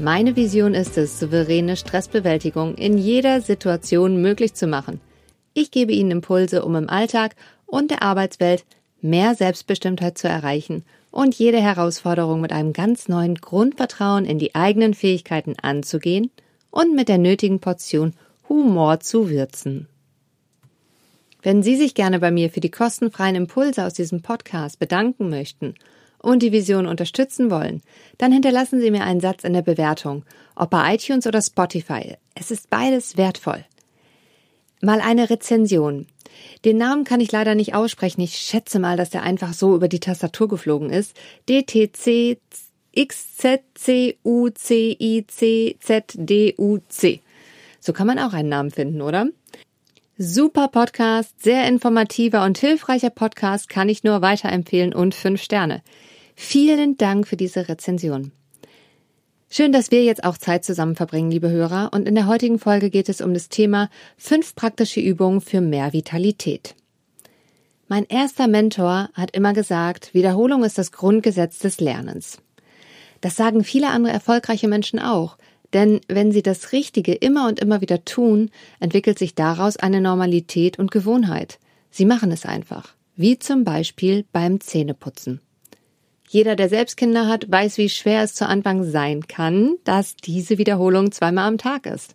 Meine Vision ist es, souveräne Stressbewältigung in jeder Situation möglich zu machen. Ich gebe Ihnen Impulse, um im Alltag und der Arbeitswelt mehr Selbstbestimmtheit zu erreichen und jede Herausforderung mit einem ganz neuen Grundvertrauen in die eigenen Fähigkeiten anzugehen und mit der nötigen Portion Humor zu würzen. Wenn Sie sich gerne bei mir für die kostenfreien Impulse aus diesem Podcast bedanken möchten und die Vision unterstützen wollen, dann hinterlassen Sie mir einen Satz in der Bewertung, ob bei iTunes oder Spotify. Es ist beides wertvoll. Mal eine Rezension. Den Namen kann ich leider nicht aussprechen. Ich schätze mal, dass der einfach so über die Tastatur geflogen ist. DTC XZCUCICZDUC. So kann man auch einen Namen finden, oder? Super Podcast, sehr informativer und hilfreicher Podcast, kann ich nur weiterempfehlen und fünf Sterne. Vielen Dank für diese Rezension. Schön, dass wir jetzt auch Zeit zusammen verbringen, liebe Hörer. Und in der heutigen Folge geht es um das Thema fünf praktische Übungen für mehr Vitalität. Mein erster Mentor hat immer gesagt, Wiederholung ist das Grundgesetz des Lernens. Das sagen viele andere erfolgreiche Menschen auch. Denn wenn sie das Richtige immer und immer wieder tun, entwickelt sich daraus eine Normalität und Gewohnheit. Sie machen es einfach. Wie zum Beispiel beim Zähneputzen. Jeder, der selbst Kinder hat, weiß, wie schwer es zu Anfang sein kann, dass diese Wiederholung zweimal am Tag ist.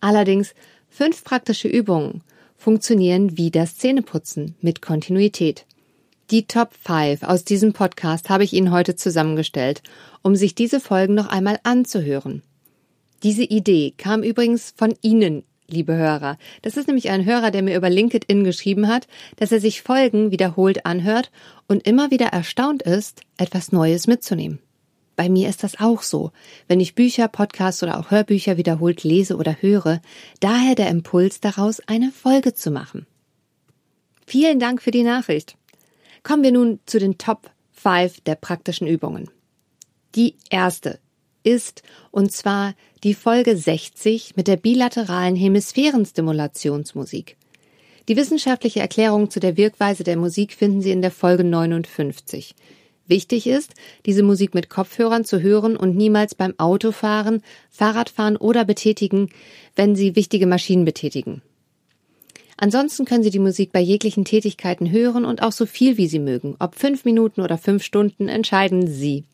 Allerdings fünf praktische Übungen funktionieren wie das Zähneputzen mit Kontinuität. Die Top 5 aus diesem Podcast habe ich Ihnen heute zusammengestellt, um sich diese Folgen noch einmal anzuhören. Diese Idee kam übrigens von Ihnen, liebe Hörer. Das ist nämlich ein Hörer, der mir über LinkedIn geschrieben hat, dass er sich Folgen wiederholt anhört und immer wieder erstaunt ist, etwas Neues mitzunehmen. Bei mir ist das auch so, wenn ich Bücher, Podcasts oder auch Hörbücher wiederholt lese oder höre, daher der Impuls daraus, eine Folge zu machen. Vielen Dank für die Nachricht. Kommen wir nun zu den Top 5 der praktischen Übungen. Die erste ist, und zwar die Folge 60 mit der bilateralen Hemisphärenstimulationsmusik. Die wissenschaftliche Erklärung zu der Wirkweise der Musik finden Sie in der Folge 59. Wichtig ist, diese Musik mit Kopfhörern zu hören und niemals beim Autofahren, Fahrradfahren oder betätigen, wenn Sie wichtige Maschinen betätigen. Ansonsten können Sie die Musik bei jeglichen Tätigkeiten hören und auch so viel wie Sie mögen. Ob fünf Minuten oder fünf Stunden entscheiden Sie.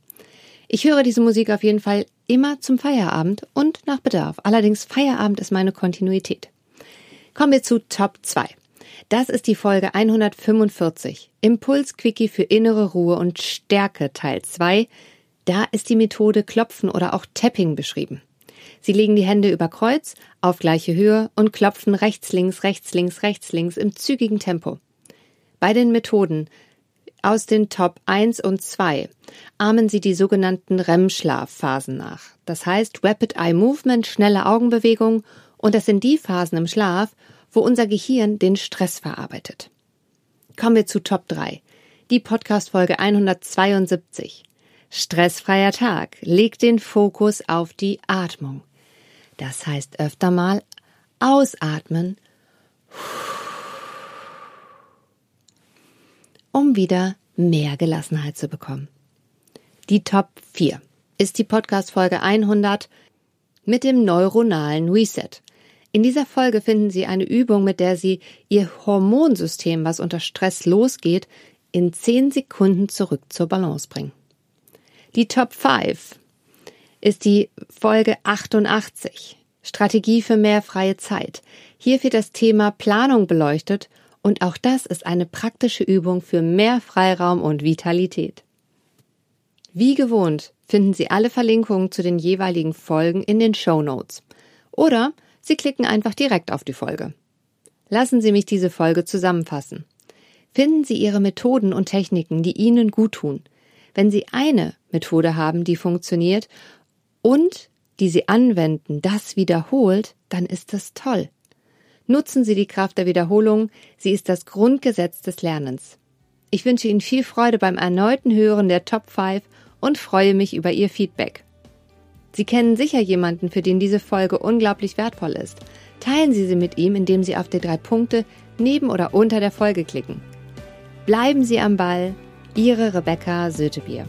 Ich höre diese Musik auf jeden Fall immer zum Feierabend und nach Bedarf. Allerdings Feierabend ist meine Kontinuität. Kommen wir zu Top 2. Das ist die Folge 145. Impuls-Quickie für innere Ruhe und Stärke Teil 2. Da ist die Methode Klopfen oder auch Tapping beschrieben. Sie legen die Hände über Kreuz auf gleiche Höhe und klopfen rechts, links, rechts, links, rechts, links im zügigen Tempo. Bei den Methoden aus den Top 1 und 2 ahmen sie die sogenannten REM-Schlafphasen nach. Das heißt Rapid Eye Movement, schnelle Augenbewegung und das sind die Phasen im Schlaf, wo unser Gehirn den Stress verarbeitet. Kommen wir zu Top 3. Die Podcast Folge 172. Stressfreier Tag legt den Fokus auf die Atmung. Das heißt öfter mal ausatmen wieder mehr Gelassenheit zu bekommen. Die Top 4 ist die Podcast-Folge 100 mit dem neuronalen Reset. In dieser Folge finden Sie eine Übung, mit der Sie Ihr Hormonsystem, was unter Stress losgeht, in 10 Sekunden zurück zur Balance bringen. Die Top 5 ist die Folge 88. Strategie für mehr freie Zeit. Hier wird das Thema Planung beleuchtet und auch das ist eine praktische Übung für mehr Freiraum und Vitalität. Wie gewohnt finden Sie alle Verlinkungen zu den jeweiligen Folgen in den Show Notes. Oder Sie klicken einfach direkt auf die Folge. Lassen Sie mich diese Folge zusammenfassen. Finden Sie Ihre Methoden und Techniken, die Ihnen gut tun. Wenn Sie eine Methode haben, die funktioniert und die Sie anwenden, das wiederholt, dann ist das toll. Nutzen Sie die Kraft der Wiederholung, sie ist das Grundgesetz des Lernens. Ich wünsche Ihnen viel Freude beim erneuten Hören der Top 5 und freue mich über Ihr Feedback. Sie kennen sicher jemanden, für den diese Folge unglaublich wertvoll ist. Teilen Sie sie mit ihm, indem Sie auf die drei Punkte neben oder unter der Folge klicken. Bleiben Sie am Ball, Ihre Rebecca Sötebier.